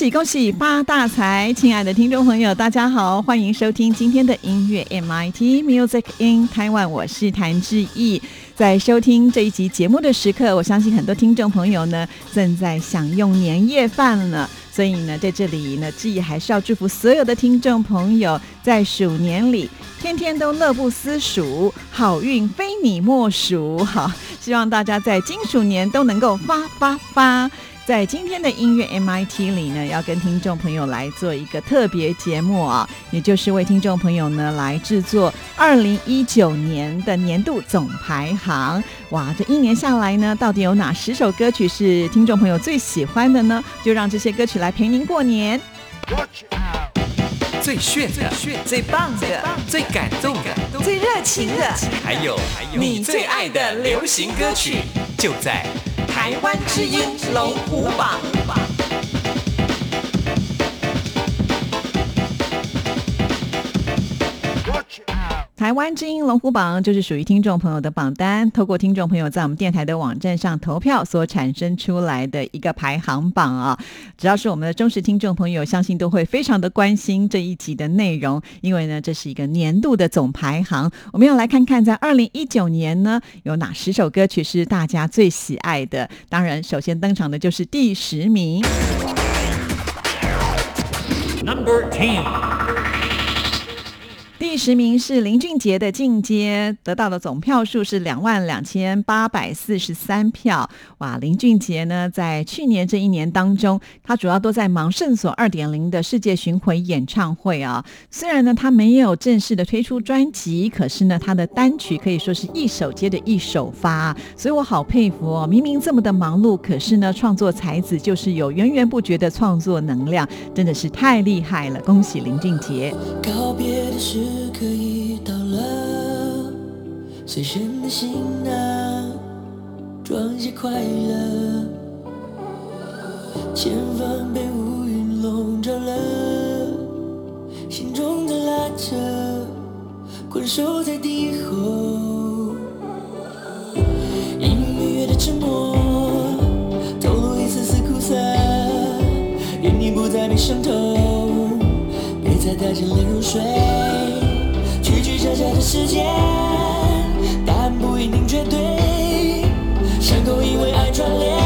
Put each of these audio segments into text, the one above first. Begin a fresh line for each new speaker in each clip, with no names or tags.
恭喜恭喜发大财！亲爱的听众朋友，大家好，欢迎收听今天的音乐 MIT Music in Taiwan，我是谭志毅。在收听这一集节目的时刻，我相信很多听众朋友呢正在享用年夜饭呢，所以呢，在这里呢，志毅还是要祝福所有的听众朋友，在鼠年里天天都乐不思蜀，好运非你莫属。好，希望大家在金鼠年都能够发发发。在今天的音乐 MIT 里呢，要跟听众朋友来做一个特别节目啊，也就是为听众朋友呢来制作二零一九年的年度总排行。哇，这一年下来呢，到底有哪十首歌曲是听众朋友最喜欢的呢？就让这些歌曲来陪您过年。
最炫的、
最棒的、
最感动的、
最热情的，
还有你最爱的流行歌曲，就在
台湾之音龙虎榜。台湾之音龙虎榜就是属于听众朋友的榜单，透过听众朋友在我们电台的网站上投票所产生出来的一个排行榜啊。只要是我们的忠实听众朋友，相信都会非常的关心这一集的内容，因为呢，这是一个年度的总排行。我们要来看看，在二零一九年呢，有哪十首歌曲是大家最喜爱的。当然，首先登场的就是第十名。
Number Ten。
第十名是林俊杰的《进阶》，得到的总票数是两万两千八百四十三票。哇，林俊杰呢，在去年这一年当中，他主要都在忙圣所二点零的世界巡回演唱会啊。虽然呢，他没有正式的推出专辑，可是呢，他的单曲可以说是一首接着一首发，所以我好佩服哦。明明这么的忙碌，可是呢，创作才子就是有源源不绝的创作能量，真的是太厉害了！恭喜林俊杰。
告别的时刻已到了，随身的行囊装些快乐，前方被乌云笼罩了，心中的拉扯困守在地后，音乐的沉默透露一丝丝苦涩，愿你不再被伤透。别再带着泪入睡，在这的世界，答案不一定绝对，伤口因为爱串联，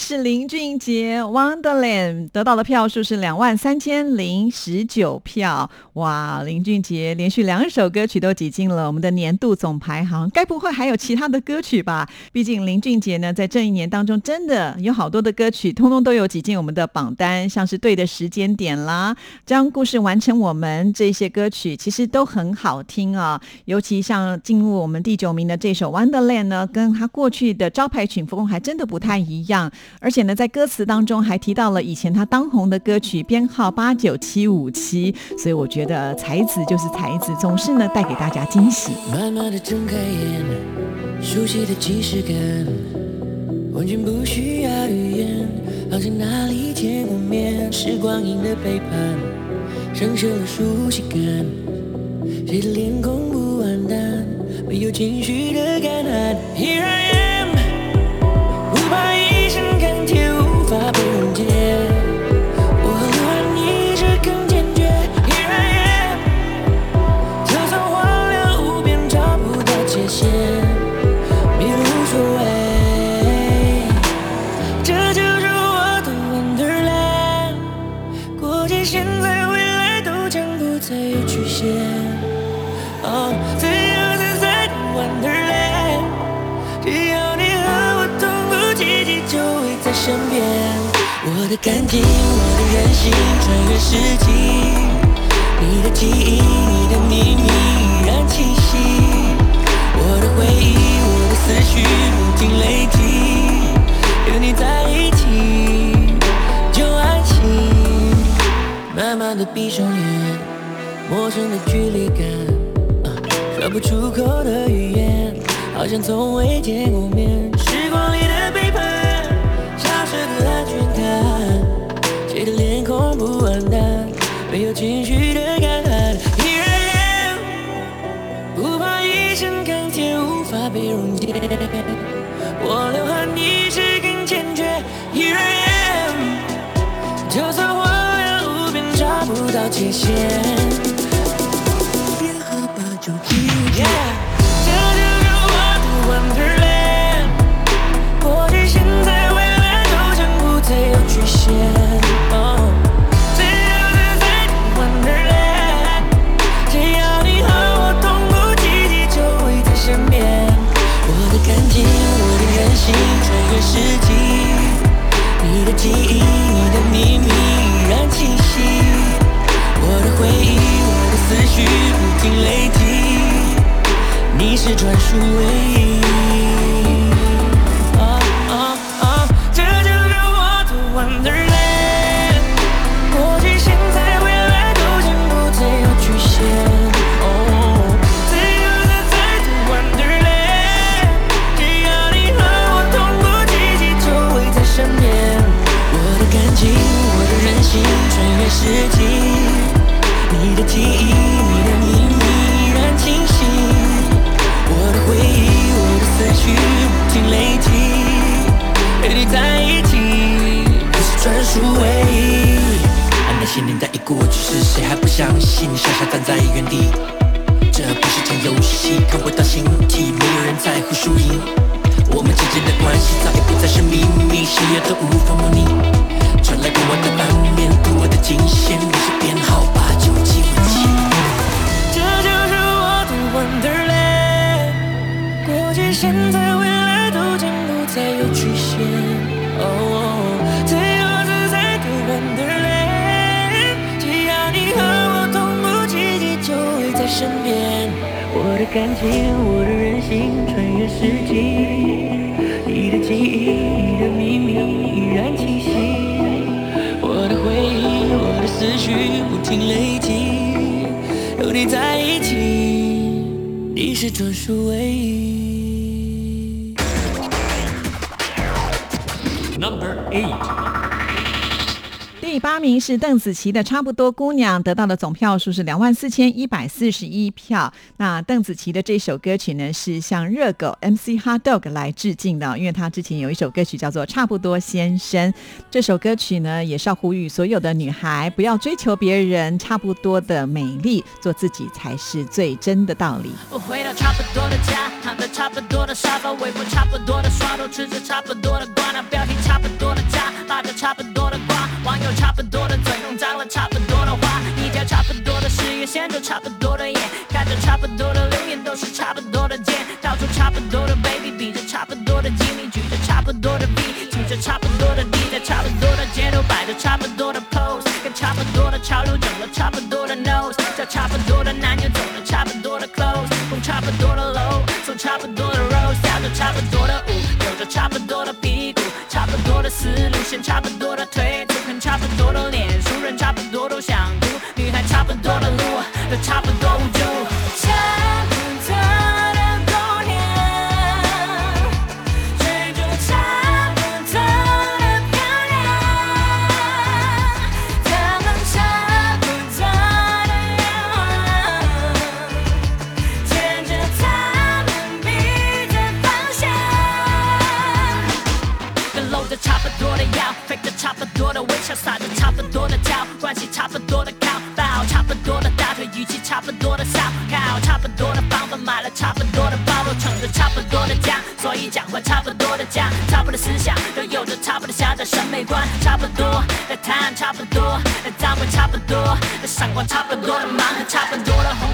是
林俊杰《Wonderland》，得到的票数是两万三千零十九票。哇，林俊杰连续两首歌曲都挤进了我们的年度总排行，该不会还有其他的歌曲吧？毕竟林俊杰呢，在这一年当中真的有好多的歌曲，通通都有挤进我们的榜单，像是《对的时间点》啦，《将故事完成我们》这些歌曲，其实都很好听啊。尤其像进入我们第九名的这首《Wonderland》呢，跟他过去的招牌曲风还真的。不太一样，而且呢，在歌词当中还提到了以前他当红的歌曲编号八九七五七，所以我觉得才子就是才子，总是呢带给大家惊喜。
慢慢的睁开眼，熟悉的即视感，完全不需要语言，好像哪里见过面。时光阴的背叛，生锈了熟悉感，谁的脸孔不完蛋，没有情绪的感叹。Here I am。的感情，我的任性，穿越世纪，你的记忆，你的秘密依然清晰，我的回忆，我的思绪不停累积，有你在一起就安心，慢慢的闭上眼，陌生的距离感，说不出口的语言，好像从未见过面，完蛋，没有情绪的感叹。Here I am，不怕一身钢铁无法被溶解，我流汗你是更坚决。Here I am，就算荒凉无边找不到界限，雨不停累积你是专属唯一哦哦哦这就是我的 wonderland 过去现在未来都将不再有局限哦由样在这 wonderland 只要你和我同步记忆就会在身边我的感情我的任性穿越世纪你的记忆。雨不停累积，与你在一起，你是专属唯一。那些年代已过去是，谁还不相信？傻傻站在原地，这不是场游戏，看不到形体，没有人在乎输赢。我们之间的关系早已不再是秘密，谁也都无法模拟。传来过往的版面，读我的惊险，你是编号八九七五七。的感情，我的任性，穿越世纪，你的记忆，你的秘密依然清晰。我的回忆，我的思绪不停累积，有你在一起，你是专属唯一。
Number eight，
第八名是邓紫棋的《差不多姑娘》，得到的总票数是两万四千一百四十一票。那邓紫棋的这首歌曲呢，是向热狗 MC Hot Dog 来致敬的，因为他之前有一首歌曲叫做《差不多先生》。这首歌曲呢，也是要呼吁所有的女孩不要追求别人差不多的美丽，做自己才是最真的道理。
我回到差不多的家，躺在差不多的沙发，微波差不多的刷头，吃着差不多的瓜，那标题差不多差不多的嘴，用脏了差不多的话，一条差不多的事业线，就差不多的眼，看着差不多的留言，都是差不多的贱，到处差不多的 baby，比着差不多的机密，举着差不多的 B，举着差不多的 D，在差不多的街头摆着差不多的 pose，跟差不多的潮流整了差不多的 nose，叫差不多的男友走了差不多的 clothes，碰差不多的楼，走差不多的 road，跳着差不多的舞，扭着差不多的屁股，差不多的思路线，差不多的腿。不多的脸，差不多的包，都撑着差不多的家，所以讲话差不多的家，差不多的思想都有着差不多的狭窄审美观，差不多的谈差不多，的脏话差不多，的闪光差不多的忙，差不多的红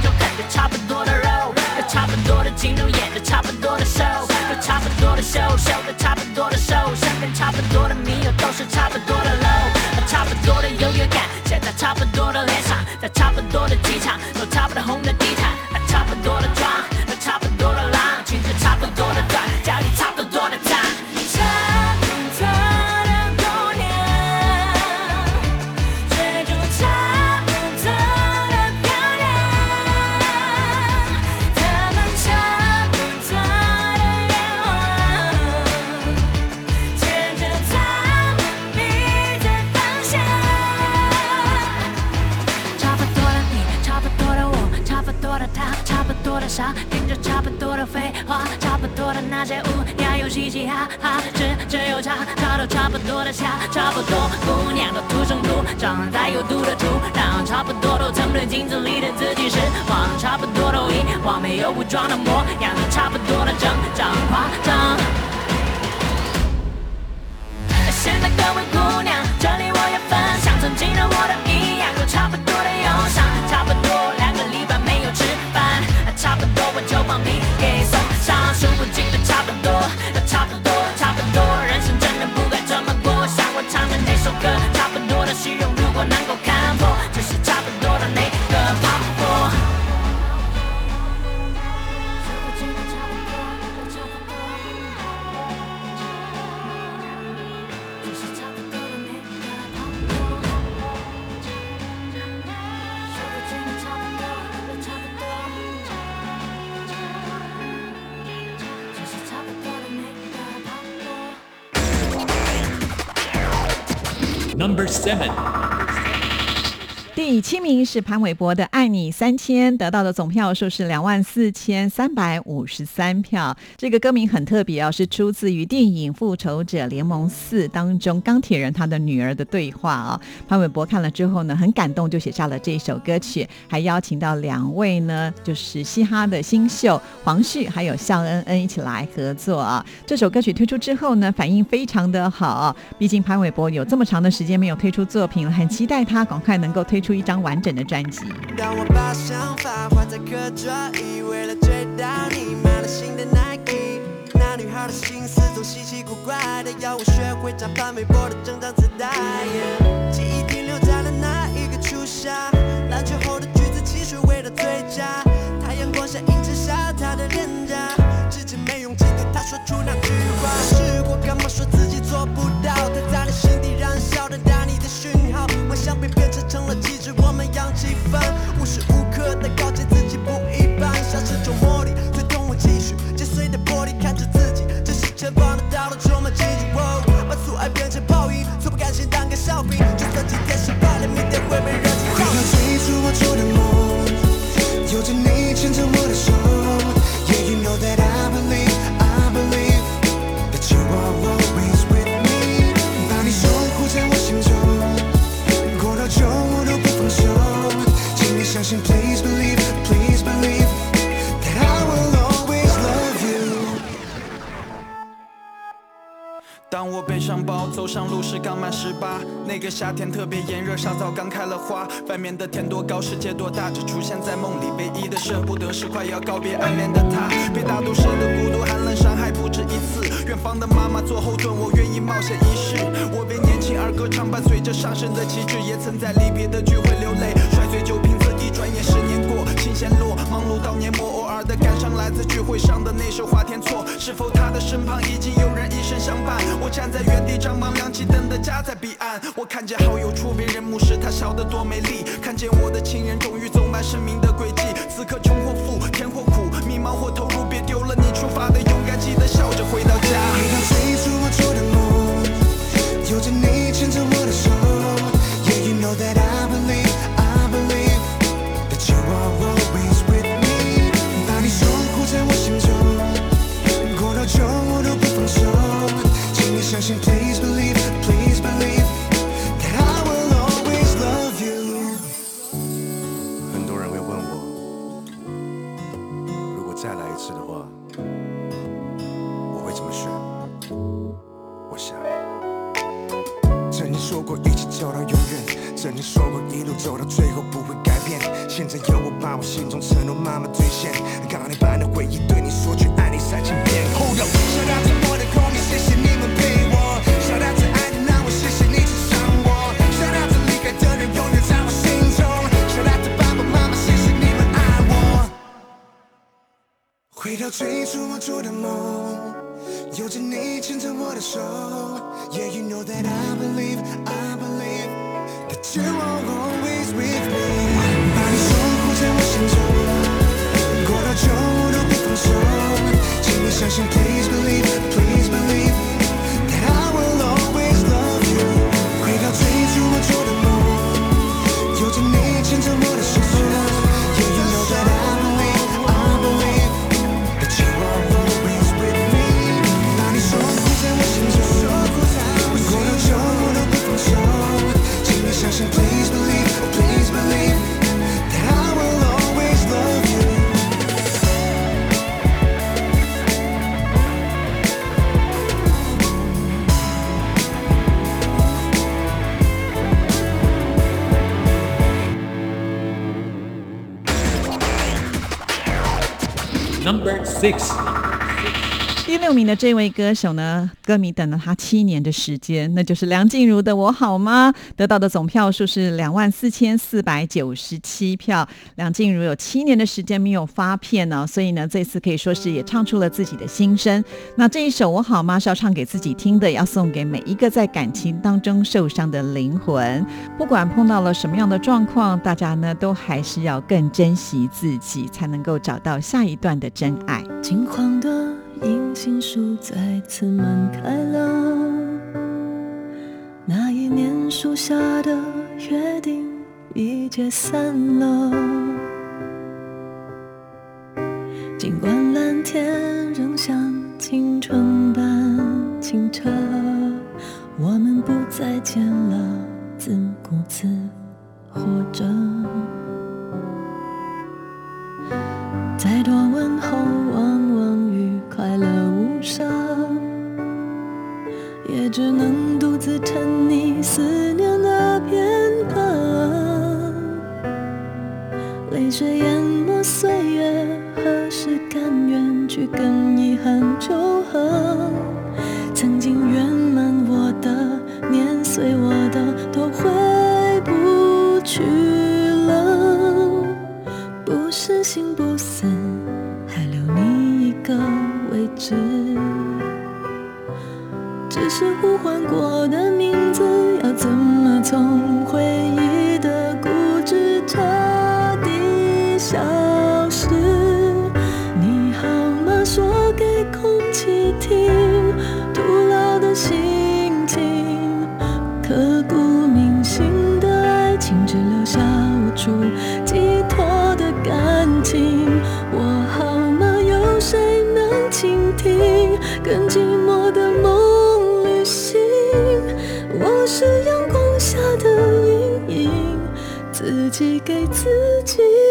第七名是潘玮柏的《爱你三千》，得到的总票数是两万四千三百五十三票。这个歌名很特别哦，是出自于电影《复仇者联盟四》当中钢铁人他的女儿的对话啊。潘玮柏看了之后呢，很感动，就写下了这首歌曲，还邀请到两位呢，就是嘻哈的新秀黄旭还有肖恩恩一起来合作啊。这首歌曲推出之后呢，反应非常的好，毕竟潘玮柏有这么长的时间没有推出作品了，很期待他赶快能够推。出一张完整的专辑。
当我把想法画在课桌椅，为了追到你，买了新的 Nike。那女孩的心思总稀奇古怪的，要我学会唱潘玮柏的整张磁带。记忆停留在了那一个初夏，篮球后的橘子汽水味道最佳。太阳光下映衬下她的脸颊，至今没勇气对她说出那句话。试过干嘛说自己做不到？她在你心底燃烧的带你的讯号，幻想被变成成了。我们扬起帆，牵着
我的手走上路时刚满十八，那个夏天特别炎热，沙枣刚开了花。外面的天多高，世界多大，只出现在梦里。唯一的舍不得是快要告别暗恋的他，被大都市的孤独寒冷伤害不止一次。远方的妈妈做后盾，我愿意冒险一试。我为年轻而歌唱，伴随着上升的旗帜，也曾在离别的聚会流泪，摔碎酒瓶，一转眼十年过，琴弦落，忙碌到年末，偶尔的感伤来自聚会上的那首《花田错》。是否他的身旁已经有人一生相伴？我站在原地张望，亮起灯的家在彼岸。我看见好友初为人母时，她笑得多美丽。看见我的亲人终于走满生命的
第六名的这位歌手呢，歌迷等了他七年的时间，那就是梁静茹的《我好吗》，得到的总票数是两万四千四百九十七票。梁静茹有七年的时间没有发片呢，所以呢，这次可以说是也唱出了自己的心声。那这一首《我好吗》是要唱给自己听的，要送给每一个在感情当中受伤的灵魂。不管碰到了什么样的状况，大家呢都还是要更珍惜自己，才能够找到下一段的真爱。
金黄的银杏树再次满开了，那一年树下的约定已解散了。己给自己。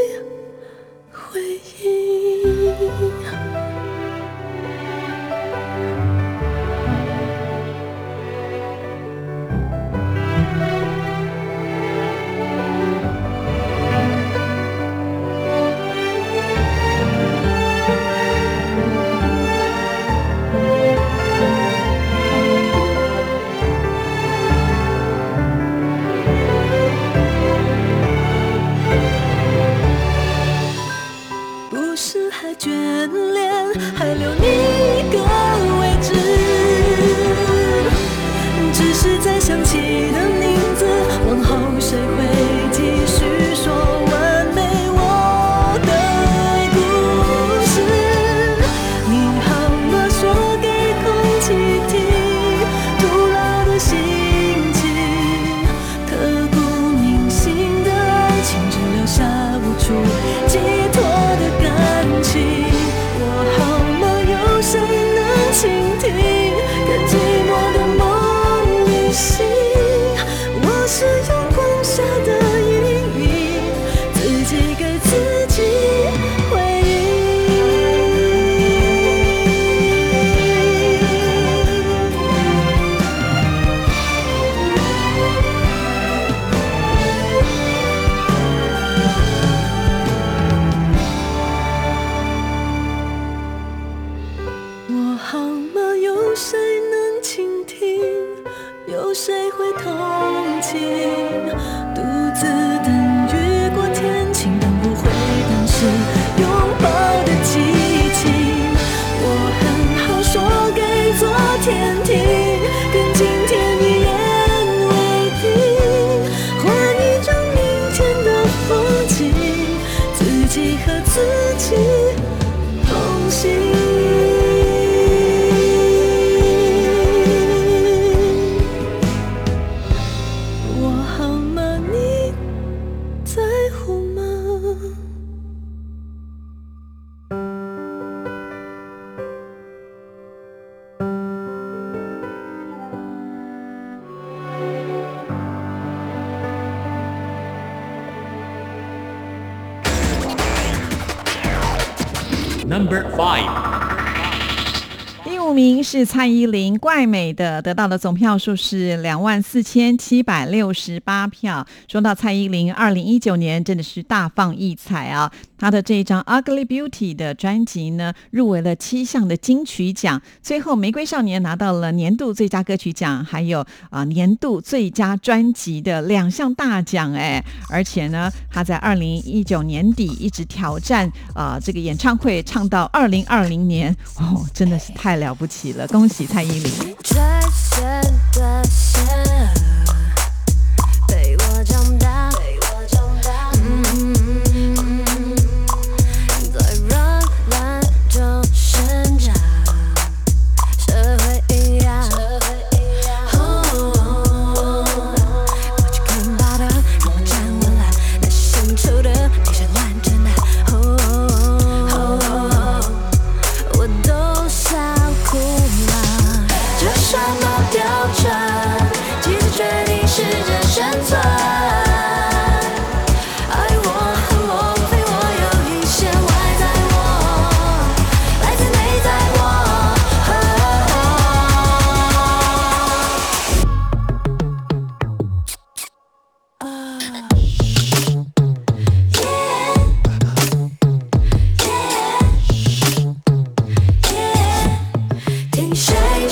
蔡依林，《怪美的》，得到的总票数是两万四千七百六十八票。说到蔡依林，二零一九年真的是大放异彩啊！她的这一张《Ugly Beauty》的专辑呢，入围了七项的金曲奖，最后《玫瑰少年》拿到了年度最佳歌曲奖，还有啊、年度最佳专辑的两项大奖哎！而且呢，她在二零一九年底一直挑战啊、这个演唱会，唱到二零二零年哦，真的是太了不起了！恭喜蔡依林。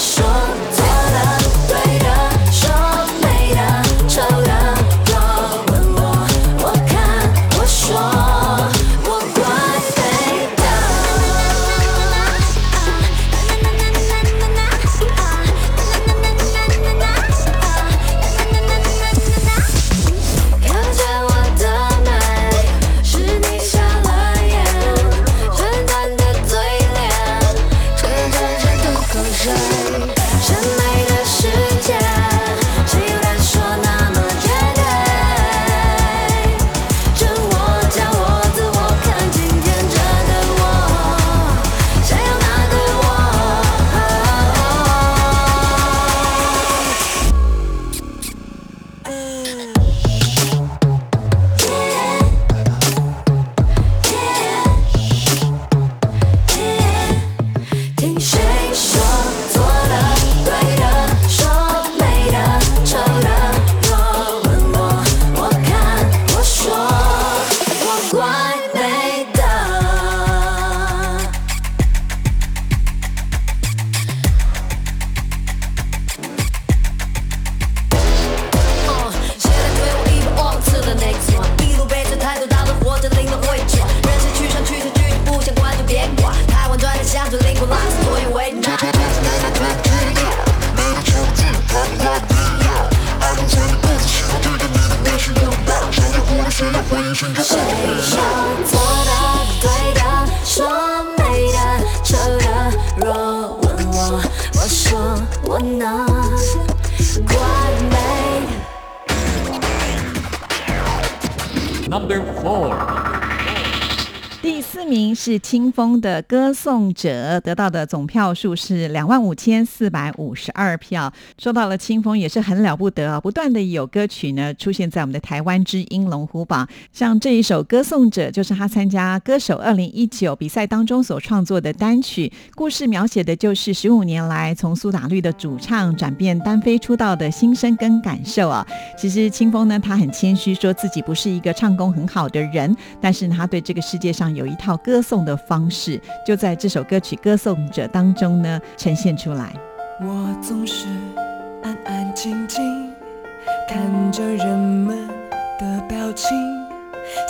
说是
清风的《歌颂者》，得到的总票数是两万五千四百五十二票。说到了清风，也是很了不得啊！不断的有歌曲呢出现在我们的台湾之音龙虎榜，像这一首《歌颂者》，就是他参加歌手二零一九比赛当中所创作的单曲。故事描写的就是十五年来从苏打绿的主唱转变单飞出道的心声跟感受啊。其实清风呢，他很谦虚，说自己不是一个唱功很好的人，但是他对这个世界上有一套歌颂的方式，就在这首歌曲《歌颂者》当中呢呈现出来。
我总是安安静静看着人们的表情，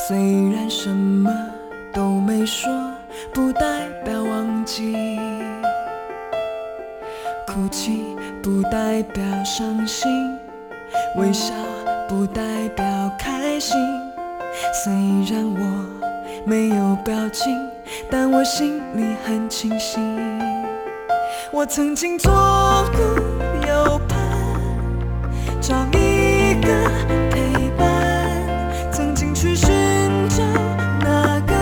虽然什么都没说，不代表忘记。哭泣不代表伤心，微笑不代表开心。虽然我没有表情，但我心里很清醒。我曾经左顾右盼，找一个陪伴，曾经去寻找那个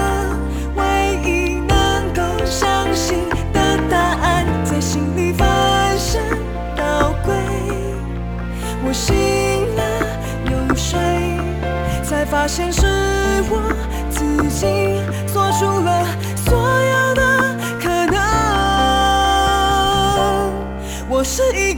唯一能够相信的答案，在心里翻山倒柜，我醒了又睡，才发现是我自己做出了所有的可能。我是一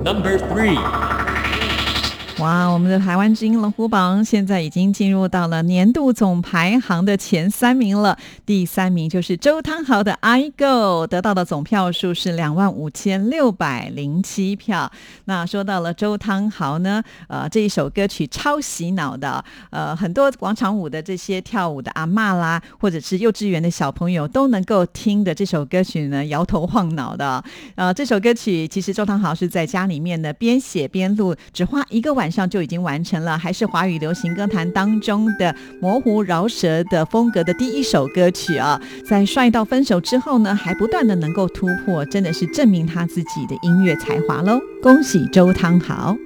Number 3
哇，我们的台湾之音龙虎榜现在已经进入到了年度总排行的前三名了。第三名就是周汤豪的《I Go》，得到的总票数是两万五千六百零七票。那说到了周汤豪呢，呃，这一首歌曲超洗脑的，呃，很多广场舞的这些跳舞的阿嬷啦，或者是幼稚园的小朋友都能够听的这首歌曲呢，摇头晃脑的。呃，这首歌曲其实周汤豪是在家里面呢边写边录，只花一个晚上就已经完成了，还是华语流行歌坛当中的模糊饶舌的风格的第一首歌曲啊。在帅到分手之后呢，还不断的能够突破，真的是证明他自己的音乐才华喽！恭喜周汤豪。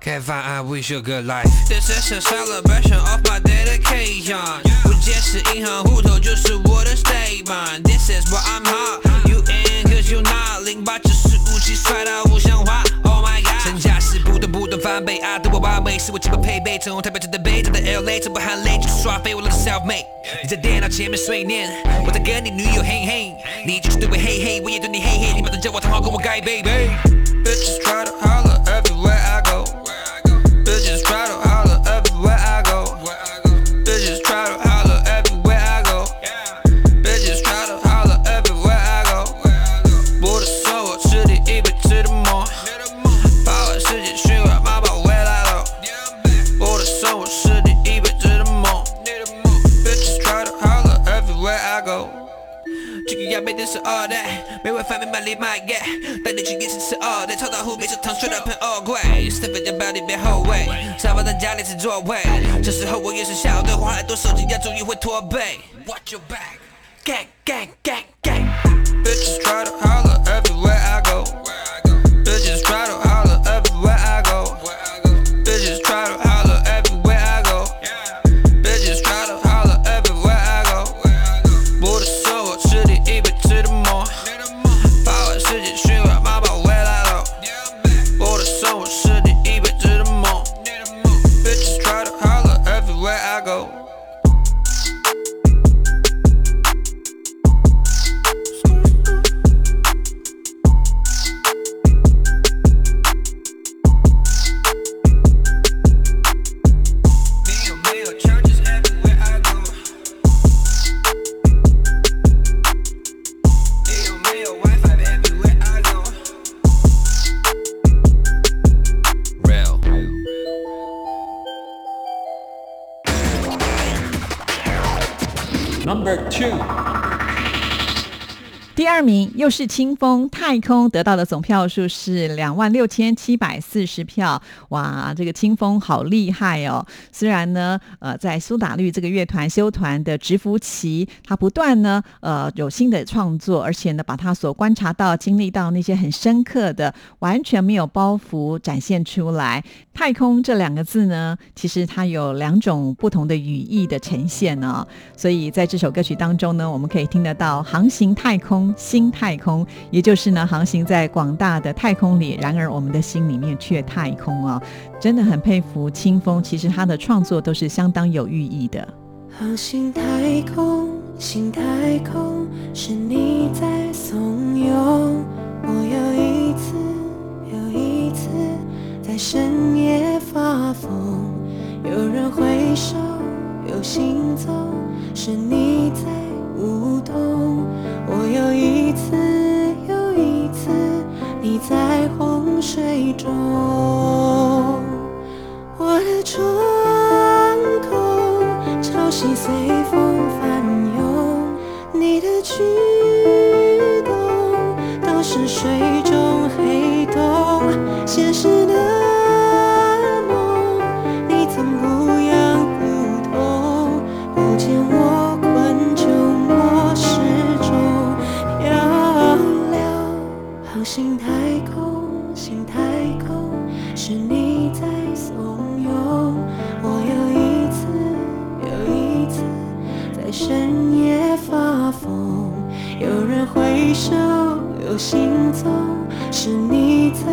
Can't find I wish you a good life. This is a celebration of my dedication. 不解释银行户头就是我的 statement. This is what I'm hot. You in cause you not. 零八九十五七帅到不像话。Oh my god. 身价是不断不断翻倍，爱对我完美是我基本配备。从台北到台北，再到 LA，这不含泪就是耍废，我的 self made。你在电脑前面碎念，我在跟你女友嘿嘿，你就是对我嘿嘿，我也对你嘿嘿，你马上叫我汤豪跟我盖 baby。Bitches try to holler everywhere I go. jag vet inte så av det Men vad my är man limaget? Den är 20 all uh, that det Tar bitch och tar straight up en away Step in your body be whole way. 沙发的家里是座位这时候我也是晓得花很多手机要注意会驼背 Watch your back. Gang gang gang gang. Bitches try to holler everywhere I go.
又是清风太空，得到的总票数是两万六千七百四十票。哇，这个清风好厉害哦！虽然呢，呃，在苏打绿这个乐团修团的直服期，他不断呢，呃，有新的创作，而且呢，把他所观察到、经历到那些很深刻的、完全没有包袱展现出来。太空这两个字呢，其实它有两种不同的语义的呈现哦。所以在这首歌曲当中呢，我们可以听得到航行太空、心态太空，也就是呢航行在广大的太空里，然而我们的心里面却太空哦。真的很佩服清风，其实他的创作都是相当有寓意的。
航行太空，新太空，是你在怂恿我又一次又一次在深夜发疯。有人挥手，有行走，是你在舞动，我又一次又一次你在洪水中，我的窗口潮汐随风翻涌，你的
举动都是水中黑洞，现实的。心太空，心太空，是你在怂恿我又一次又一次在深夜发疯。有人挥手，有行踪，是你在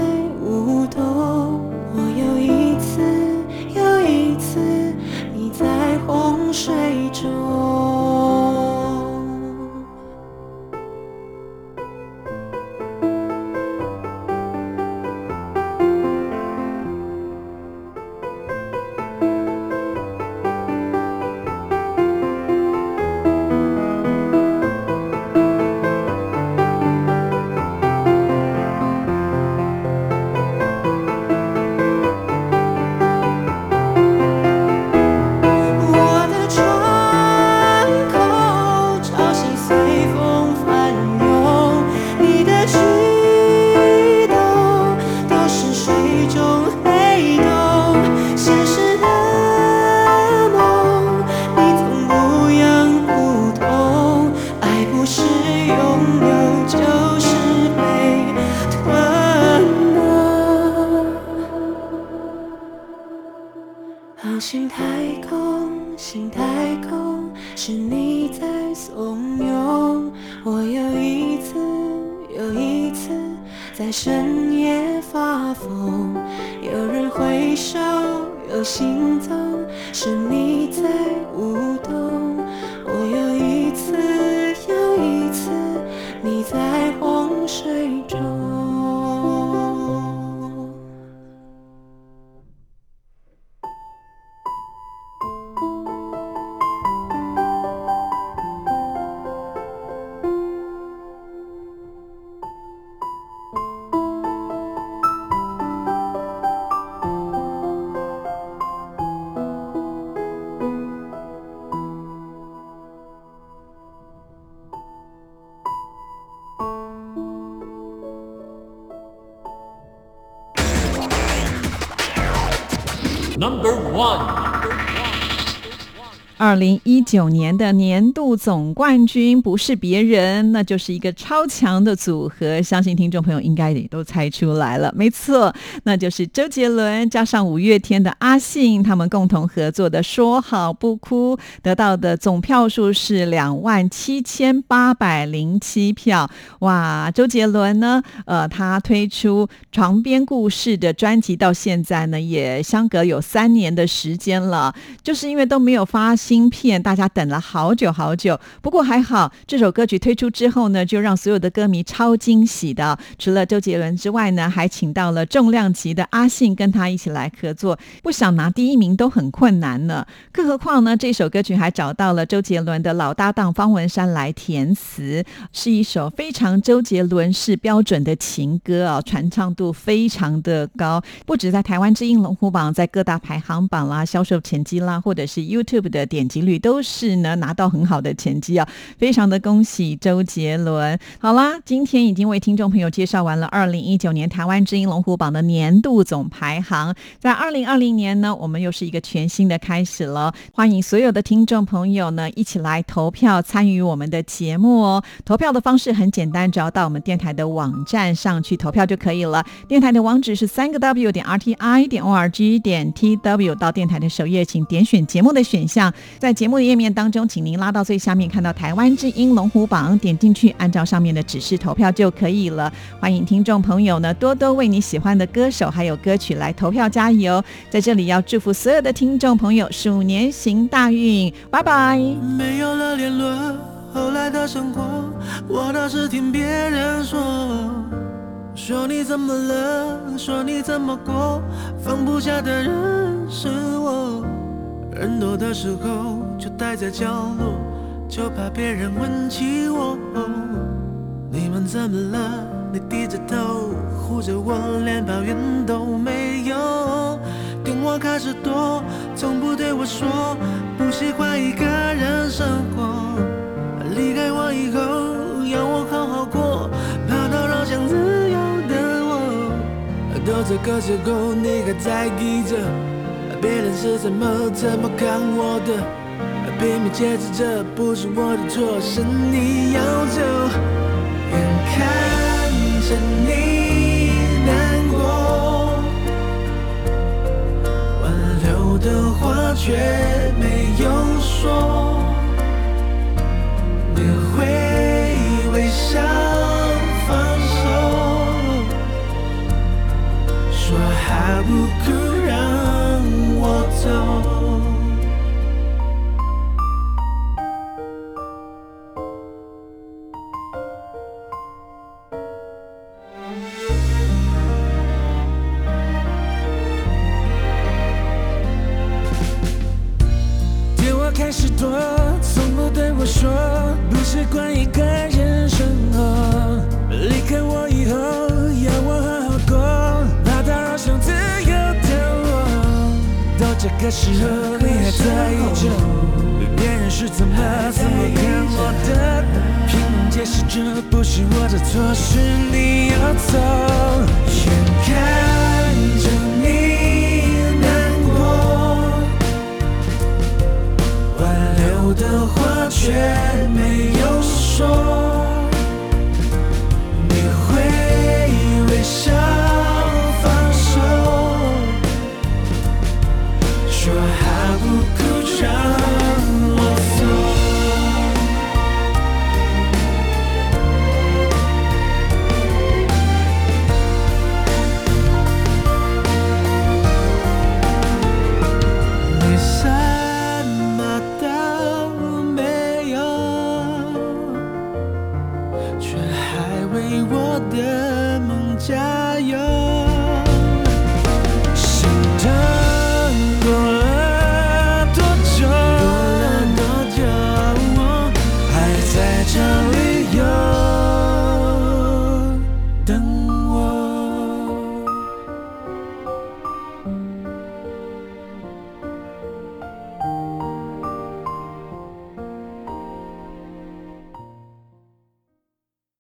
是你在
舞动。
二零一九年的年度总冠军不是别人，那就是一个超强的组合，相信听众朋友应该也都猜出来了。没错，那就是周杰伦加上五月天的阿信，他们共同合作的《说好不哭》，得到的总票数是两万七千八百零七票。哇，周杰伦呢，呃，他推出《床边故事》的专辑到现在呢，也相隔有三年的时间了，就是因为都没有发新片，大家等了好久好久。不过还好，这首歌曲推出之后呢，就让所有的歌迷超惊喜的。除了周杰伦之外呢，还请到了重量级的阿信跟他一起来合作，不想拿第一名都很困难呢。更何况呢，这首歌曲还找到了周杰伦的老搭档方文山来填词，是一首非常周杰伦式标准的情歌啊，传唱度非常的高，不止在台湾之音龙虎榜，在各大排行榜啦、销售前绩啦，或者是 YouTube 的点击率都是呢拿到很好的成绩啊，非常的恭喜周杰伦。好啦，今天已经为听众朋友介绍完了二零一九年台湾之音龙虎榜的年度总排行，在二零二零年呢，我们又是一个全新的开始了，欢迎所有的听众朋友呢一起来投票参与我们的节目哦。投票的方式很简单，只要到我们电台的网站上去投票就可以了。电台的网址是三个 W 点 RTI 点 ORG 点 TW，到电台的首页，请点选节目的选项，在节目的页面当中，请您拉到最下面看到台湾之音龙虎榜，点进去，按照上面的指示投票就可以了。欢迎听众朋友呢多多为你喜欢的歌手还有歌曲来投票加油。在这里要祝福所有的听众朋友鼠年行大运，拜拜。
没有了联络，后来的生活，我倒是听别人说，说你怎么了，说你怎么过，放不下的人是我。人多的时候就待在角落，就怕别人问起我。你们怎么了？你低着头护着我，连抱怨都没有。电话开始多，从不对我说不喜欢一个人生活。离开我以后，要我好好过，怕打扰想自由的我。
都这个时候你还在意着别人是怎么怎么看我的，拼命解释这不是我的错，是你要走，眼看着你难过，挽留的话却没有说，你会微笑放手。说好不哭。电话开始多，从不对我说，不习惯一个人。个时候你还在意着别人是怎么怎么看我的，拼命解释这不是我的错，是你要走。眼看着你难过，挽留的话却没有说。